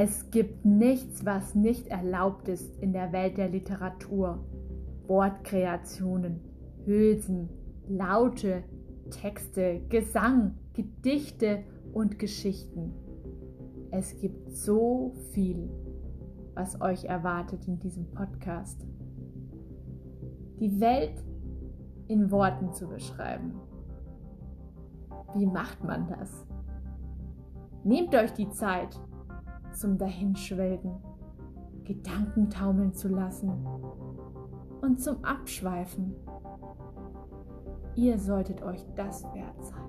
Es gibt nichts, was nicht erlaubt ist in der Welt der Literatur. Wortkreationen, Hülsen, Laute, Texte, Gesang, Gedichte und Geschichten. Es gibt so viel, was euch erwartet in diesem Podcast. Die Welt in Worten zu beschreiben. Wie macht man das? Nehmt euch die Zeit zum Dahinschwelgen, Gedanken taumeln zu lassen und zum Abschweifen. Ihr solltet euch das wert sein.